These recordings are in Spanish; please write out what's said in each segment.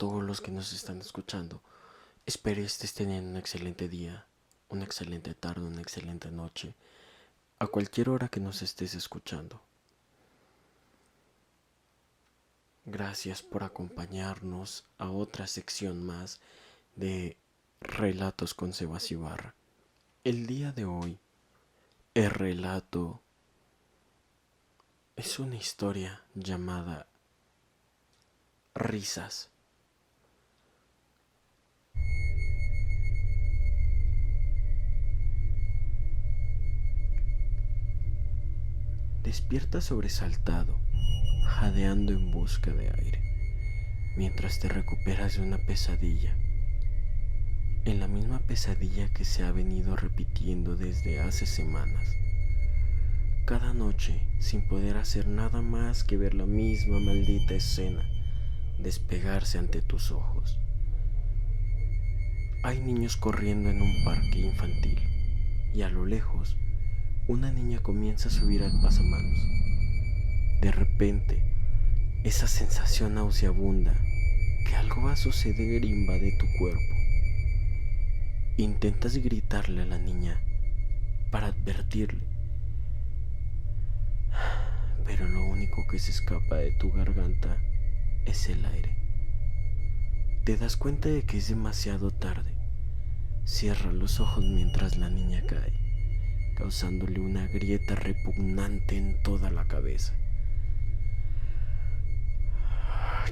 todos los que nos están escuchando. Espero estés teniendo un excelente día, una excelente tarde, una excelente noche, a cualquier hora que nos estés escuchando. Gracias por acompañarnos a otra sección más de Relatos con Sebas Ibarra. El día de hoy, el relato es una historia llamada Risas. Despierta sobresaltado, jadeando en busca de aire, mientras te recuperas de una pesadilla. En la misma pesadilla que se ha venido repitiendo desde hace semanas. Cada noche, sin poder hacer nada más que ver la misma maldita escena despegarse ante tus ojos. Hay niños corriendo en un parque infantil y a lo lejos una niña comienza a subir al pasamanos. De repente, esa sensación nauseabunda que algo va a suceder invade tu cuerpo. Intentas gritarle a la niña para advertirle, pero lo único que se escapa de tu garganta es el aire. Te das cuenta de que es demasiado tarde. Cierra los ojos mientras la niña cae causándole una grieta repugnante en toda la cabeza.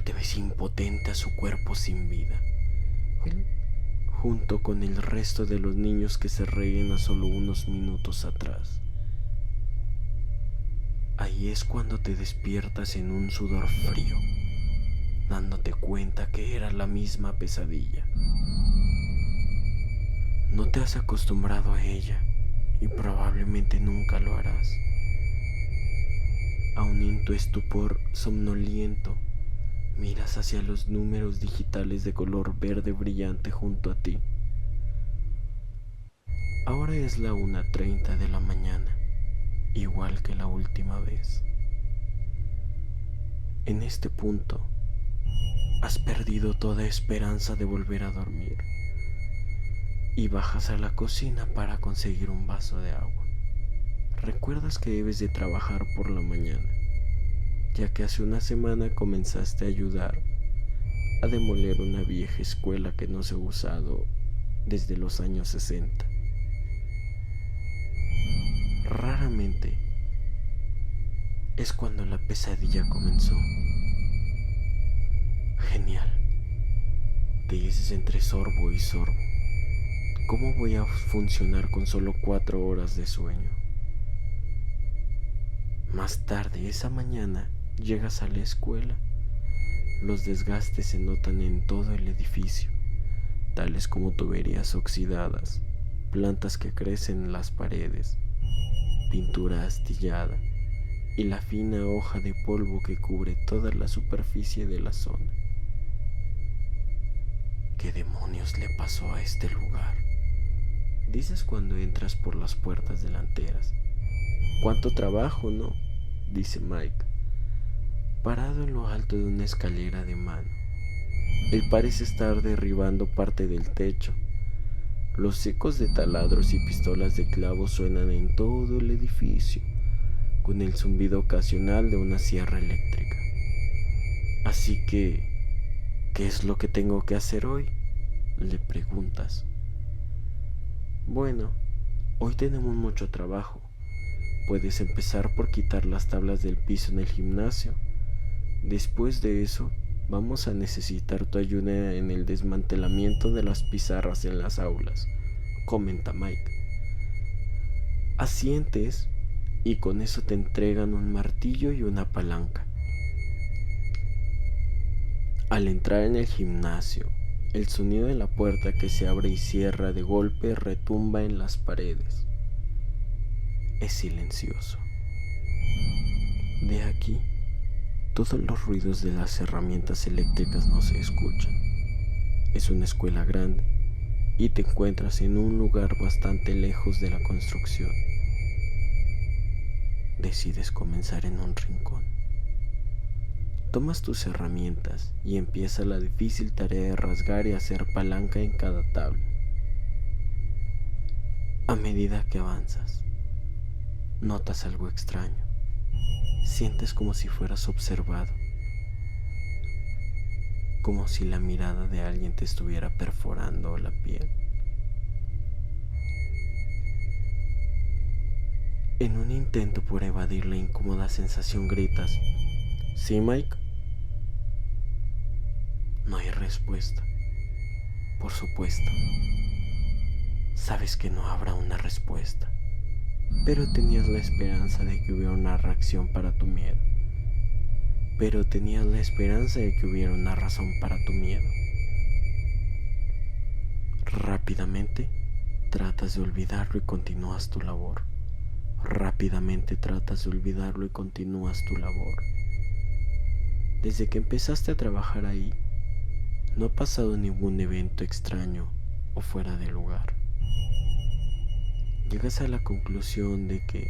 Te ves impotente a su cuerpo sin vida, junto con el resto de los niños que se reían a solo unos minutos atrás. Ahí es cuando te despiertas en un sudor frío, dándote cuenta que era la misma pesadilla. No te has acostumbrado a ella y probablemente nunca lo harás. Aún en tu estupor somnoliento, miras hacia los números digitales de color verde brillante junto a ti. Ahora es la 1.30 de la mañana, igual que la última vez. En este punto, has perdido toda esperanza de volver a dormir y bajas a la cocina para conseguir un vaso de agua. Recuerdas que debes de trabajar por la mañana, ya que hace una semana comenzaste a ayudar a demoler una vieja escuela que no se ha usado desde los años 60. Raramente es cuando la pesadilla comenzó. Genial. Te dices entre sorbo y sorbo. ¿Cómo voy a funcionar con solo cuatro horas de sueño? Más tarde esa mañana llegas a la escuela. Los desgastes se notan en todo el edificio, tales como tuberías oxidadas, plantas que crecen en las paredes, pintura astillada y la fina hoja de polvo que cubre toda la superficie de la zona. ¿Qué demonios le pasó a este lugar? Dices cuando entras por las puertas delanteras. ¿Cuánto trabajo, no? dice Mike, parado en lo alto de una escalera de mano. Él parece estar derribando parte del techo. Los ecos de taladros y pistolas de clavo suenan en todo el edificio, con el zumbido ocasional de una sierra eléctrica. Así que, ¿qué es lo que tengo que hacer hoy? le preguntas. Bueno, hoy tenemos mucho trabajo. Puedes empezar por quitar las tablas del piso en el gimnasio. Después de eso, vamos a necesitar tu ayuda en el desmantelamiento de las pizarras en las aulas, comenta Mike. Asientes y con eso te entregan un martillo y una palanca. Al entrar en el gimnasio, el sonido de la puerta que se abre y cierra de golpe retumba en las paredes. Es silencioso. De aquí, todos los ruidos de las herramientas eléctricas no se escuchan. Es una escuela grande y te encuentras en un lugar bastante lejos de la construcción. Decides comenzar en un rincón. Tomas tus herramientas y empieza la difícil tarea de rasgar y hacer palanca en cada tabla. A medida que avanzas, notas algo extraño. Sientes como si fueras observado, como si la mirada de alguien te estuviera perforando la piel. En un intento por evadir la incómoda sensación gritas, ¿Sí, Mike? No hay respuesta. Por supuesto. Sabes que no habrá una respuesta. Pero tenías la esperanza de que hubiera una reacción para tu miedo. Pero tenías la esperanza de que hubiera una razón para tu miedo. Rápidamente tratas de olvidarlo y continúas tu labor. Rápidamente tratas de olvidarlo y continúas tu labor. Desde que empezaste a trabajar ahí, no ha pasado ningún evento extraño o fuera de lugar. Llegas a la conclusión de que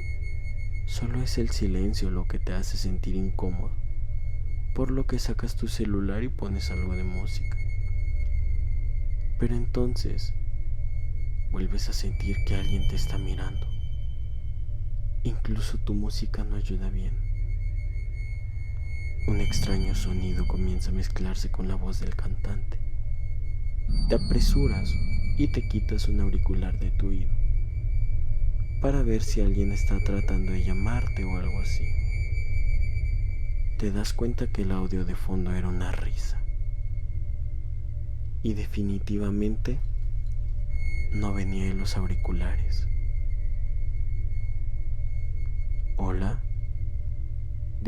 solo es el silencio lo que te hace sentir incómodo, por lo que sacas tu celular y pones algo de música. Pero entonces vuelves a sentir que alguien te está mirando. Incluso tu música no ayuda bien. Un extraño sonido comienza a mezclarse con la voz del cantante. Te apresuras y te quitas un auricular de tu oído para ver si alguien está tratando de llamarte o algo así. Te das cuenta que el audio de fondo era una risa. Y definitivamente no venía de los auriculares. Hola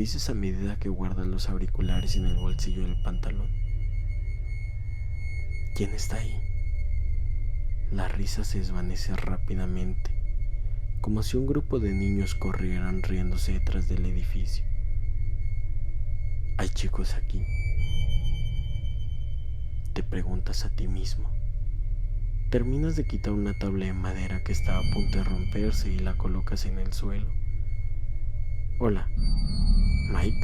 dices a medida que guardas los auriculares en el bolsillo del pantalón. ¿Quién está ahí? La risa se desvanece rápidamente, como si un grupo de niños corrieran riéndose detrás del edificio. ¿Hay chicos aquí? Te preguntas a ti mismo. Terminas de quitar una tabla de madera que estaba a punto de romperse y la colocas en el suelo. Hola, Mike.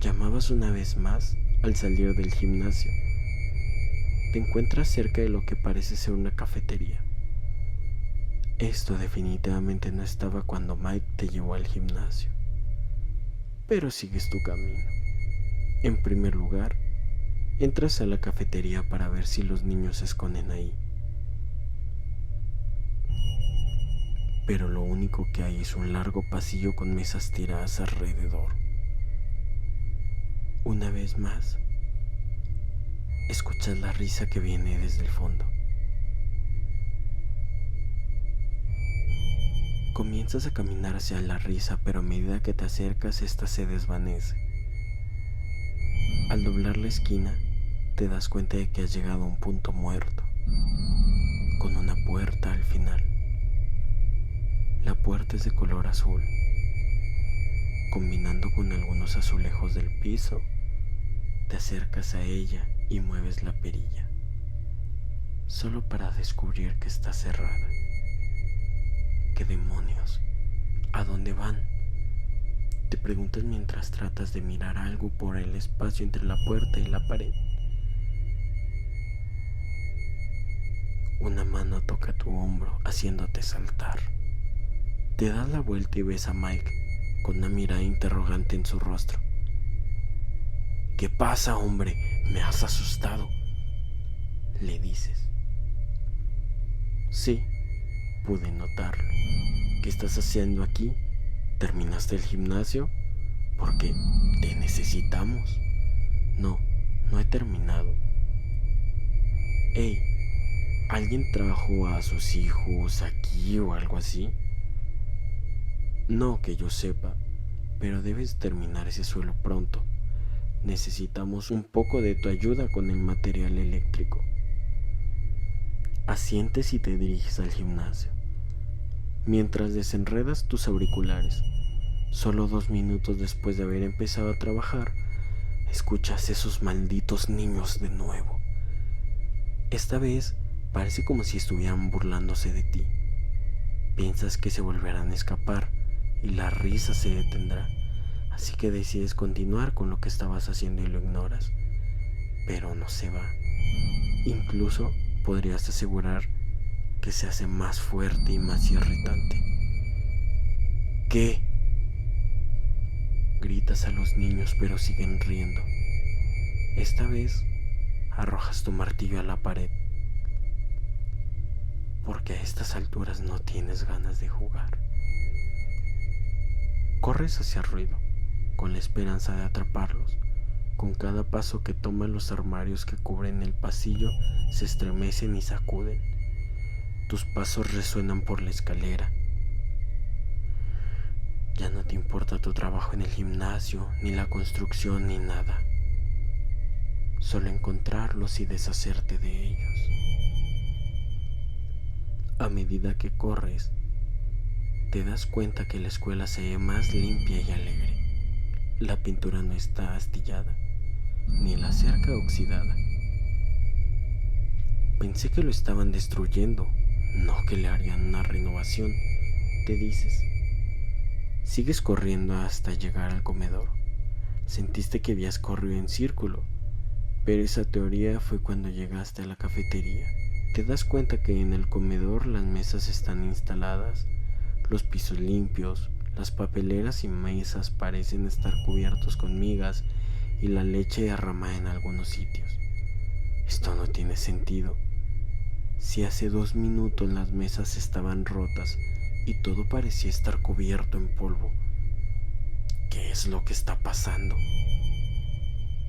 Llamabas una vez más al salir del gimnasio. Te encuentras cerca de lo que parece ser una cafetería. Esto definitivamente no estaba cuando Mike te llevó al gimnasio. Pero sigues tu camino. En primer lugar, entras a la cafetería para ver si los niños se esconden ahí. Pero lo único que hay es un largo pasillo con mesas tiradas alrededor. Una vez más, escuchas la risa que viene desde el fondo. Comienzas a caminar hacia la risa, pero a medida que te acercas, esta se desvanece. Al doblar la esquina, te das cuenta de que has llegado a un punto muerto, con una puerta al final. La puerta es de color azul. Combinando con algunos azulejos del piso, te acercas a ella y mueves la perilla, solo para descubrir que está cerrada. ¿Qué demonios? ¿A dónde van? Te preguntas mientras tratas de mirar algo por el espacio entre la puerta y la pared. Una mano toca tu hombro haciéndote saltar. Te das la vuelta y ves a Mike con una mirada interrogante en su rostro. ¿Qué pasa, hombre? Me has asustado. Le dices. Sí, pude notarlo. ¿Qué estás haciendo aquí? ¿Terminaste el gimnasio? Porque te necesitamos. No, no he terminado. Hey, ¿alguien trajo a sus hijos aquí o algo así? No que yo sepa, pero debes terminar ese suelo pronto. Necesitamos un poco de tu ayuda con el material eléctrico. Asientes y te diriges al gimnasio. Mientras desenredas tus auriculares, solo dos minutos después de haber empezado a trabajar, escuchas esos malditos niños de nuevo. Esta vez parece como si estuvieran burlándose de ti. Piensas que se volverán a escapar, y la risa se detendrá Así que decides continuar con lo que estabas haciendo y lo ignoras. Pero no se va. Incluso podrías asegurar que se hace más fuerte y más irritante. ¿Qué? Gritas a los niños pero siguen riendo. Esta vez arrojas tu martillo a la pared. Porque a estas alturas no tienes ganas de jugar. Corres hacia el ruido, con la esperanza de atraparlos. Con cada paso que toman los armarios que cubren el pasillo, se estremecen y sacuden. Tus pasos resuenan por la escalera. Ya no te importa tu trabajo en el gimnasio, ni la construcción, ni nada solo encontrarlos y deshacerte de ellos. A medida que corres, te das cuenta que la escuela se ve más limpia y alegre. La pintura no está astillada, ni la cerca oxidada. Pensé que lo estaban destruyendo, no que le harían una renovación, te dices. Sigues corriendo hasta llegar al comedor. Sentiste que habías corrido en círculo, pero esa teoría fue cuando llegaste a la cafetería. Te das cuenta que en el comedor las mesas están instaladas, los pisos limpios, las papeleras y mesas parecen estar cubiertos con migas y la leche derramada en algunos sitios. Esto no tiene sentido. Si hace dos minutos las mesas estaban rotas y todo parecía estar cubierto en polvo, ¿qué es lo que está pasando?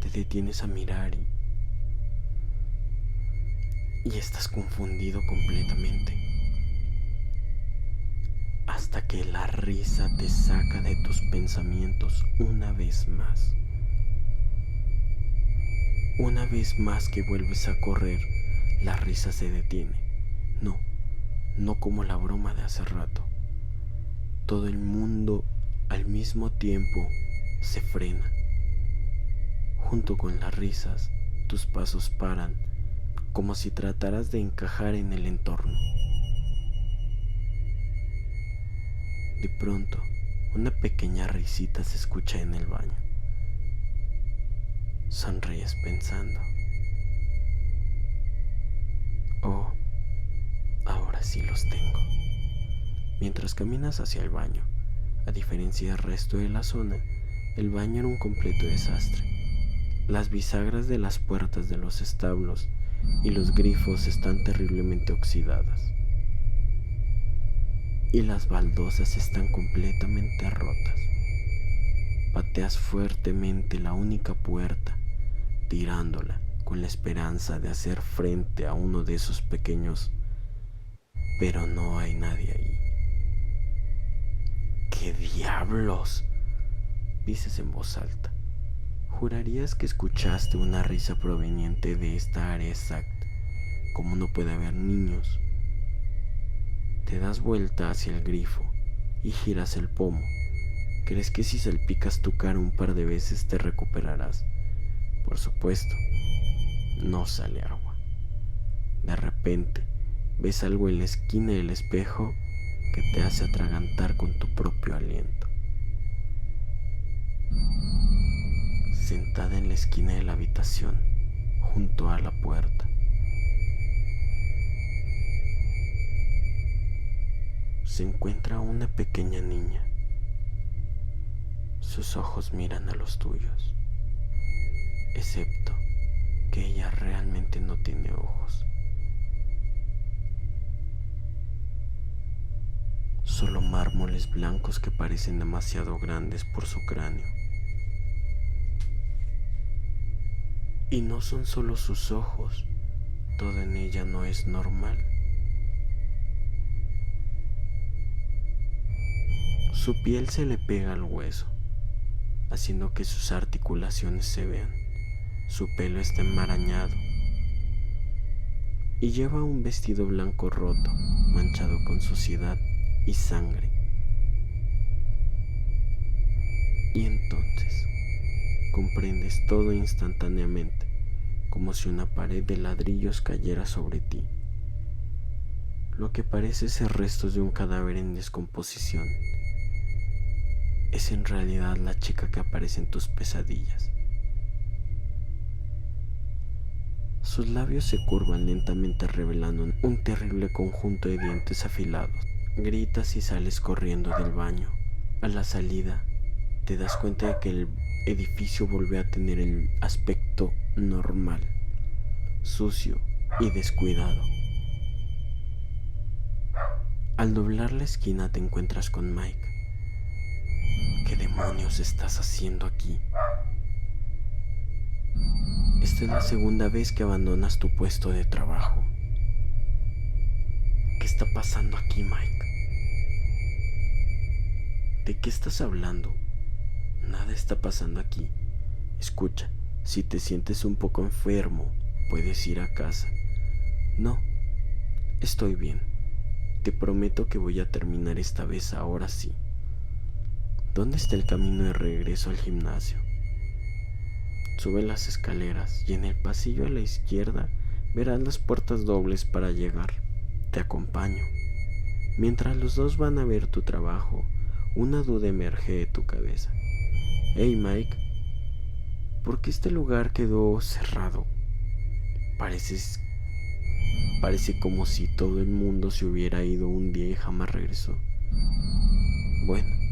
te detienes a mirar y, y estás confundido completamente. Hasta que la risa te saca de tus pensamientos una vez más. Una vez más que vuelves a correr, la risa se detiene. No, no como la broma de hace rato. Todo el mundo al mismo tiempo se frena Junto con las risas, tus pasos paran, como si trataras de encajar en el entorno. De pronto, una pequeña risita se escucha en el baño. Sonríes pensando. Oh, ahora sí los tengo. Mientras caminas hacia el baño, a diferencia del resto de la zona, el baño era un completo desastre. Las bisagras de las puertas de los establos y los grifos están terriblemente oxidadas. Y las baldosas están completamente rotas. Pateas fuertemente la única puerta, tirándola con la esperanza de hacer frente a uno de esos pequeños, pero no hay nadie ahí. ¿Qué diablos? dices en voz alta. Jurarías que escuchaste una risa proveniente de esta área exacta, como no puede haber niños. Te das vuelta hacia el grifo y giras el pomo. ¿Crees que si salpicas tu cara un par de veces te recuperarás? Por supuesto, no sale agua. De repente, ves algo en la esquina del espejo que te hace atragantar con tu propio aliento sentada en la esquina de la habitación, junto a la puerta. Se encuentra una pequeña niña. Sus ojos miran a los tuyos, excepto que ella realmente no tiene ojos. Solo mármoles blancos que parecen demasiado grandes por su cráneo. Y no son solo sus ojos, todo en ella no es normal. Su piel se le pega al hueso, haciendo que sus articulaciones se vean. Su pelo está enmarañado y lleva un vestido blanco roto, manchado con suciedad y sangre. Y entonces comprendes todo instantáneamente, como si una pared de ladrillos cayera sobre ti. Lo que parece ser restos de un cadáver en descomposición. Es en realidad la chica que aparece en tus pesadillas. Sus labios se curvan lentamente revelando un terrible conjunto de dientes afilados. Gritas y sales corriendo del baño. A la salida, te das cuenta de que el edificio volvió a tener el aspecto normal, sucio y descuidado. Al doblar la esquina te encuentras con Mike. ¿Qué demonios estás haciendo aquí? Esta es la segunda vez que abandonas tu puesto de trabajo. ¿Qué está pasando aquí, Mike? ¿De qué estás hablando? Nada está pasando aquí. Escucha, si te sientes un poco enfermo, puedes ir a casa. No, estoy bien. Te prometo que voy a terminar esta vez ahora sí. ¿Dónde está el camino de regreso al gimnasio? Sube las escaleras y en el pasillo a la izquierda verás las puertas dobles para llegar. Te acompaño. Mientras los dos van a ver tu trabajo, una duda emerge de tu cabeza. Hey Mike, ¿por qué este lugar quedó cerrado? Pareces. Parece como si todo el mundo se hubiera ido un día y jamás regresó. Bueno,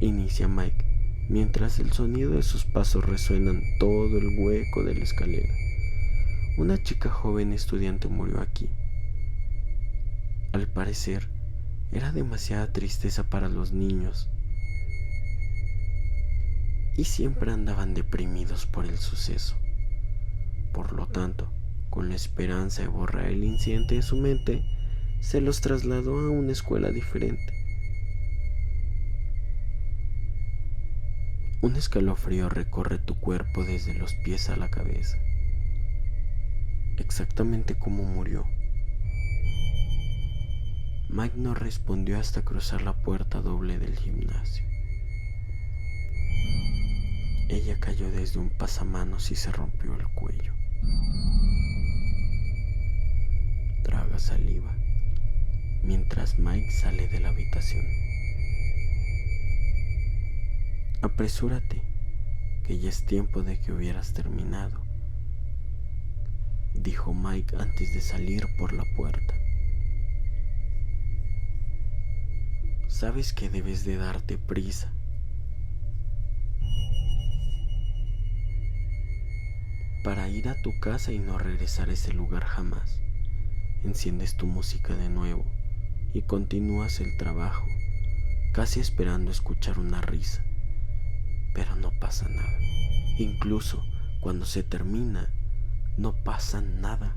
inicia Mike, mientras el sonido de sus pasos resuenan todo el hueco de la escalera. Una chica joven estudiante murió aquí. Al parecer, era demasiada tristeza para los niños y siempre andaban deprimidos por el suceso. Por lo tanto, con la esperanza de borrar el incidente de su mente, se los trasladó a una escuela diferente. Un escalofrío recorre tu cuerpo desde los pies a la cabeza, exactamente como murió. Mike no respondió hasta cruzar la puerta doble del gimnasio. Ella cayó desde un pasamanos y se rompió el cuello. Traga saliva mientras Mike sale de la habitación. Apresúrate, que ya es tiempo de que hubieras terminado, dijo Mike antes de salir por la puerta. Sabes que debes de darte prisa para ir a tu casa y no regresar a ese lugar jamás. Enciendes tu música de nuevo y continúas el trabajo, casi esperando escuchar una risa. Pero no pasa nada. Incluso cuando se termina, no pasa nada.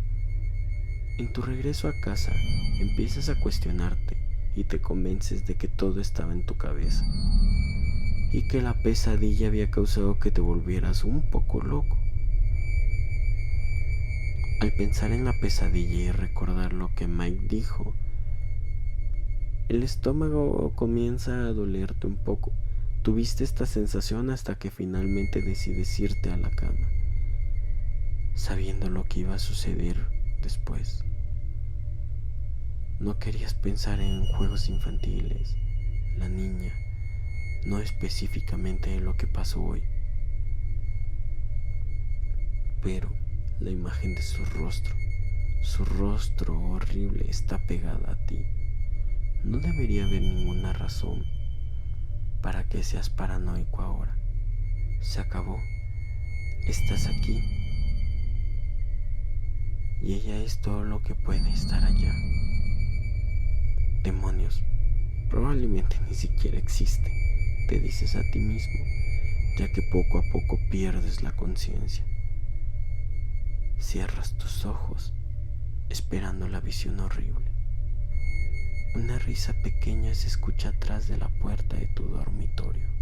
En tu regreso a casa, empiezas a cuestionarte y te convences de que todo estaba en tu cabeza y que la pesadilla había causado que te volvieras un poco loco. Al pensar en la pesadilla y recordar lo que Mike dijo, el estómago comienza a dolerte un poco. Tuviste esta sensación hasta que finalmente decides irte a la cama, sabiendo lo que iba a suceder después. No querías pensar en juegos infantiles, la niña, no específicamente en lo que pasó hoy. Pero la imagen de su rostro. Su rostro horrible está pegada a ti. No debería haber ninguna razón para que seas paranoico ahora. Se acabó. Estás aquí. Y ella es todo lo que puede estar allá. Demonios. Probablemente ni siquiera existe, te dices a ti mismo, ya que poco a poco pierdes la conciencia. Cierras tus ojos esperando la visión horrible. Una risa pequeña se escucha atrás de la puerta de tu dormitorio.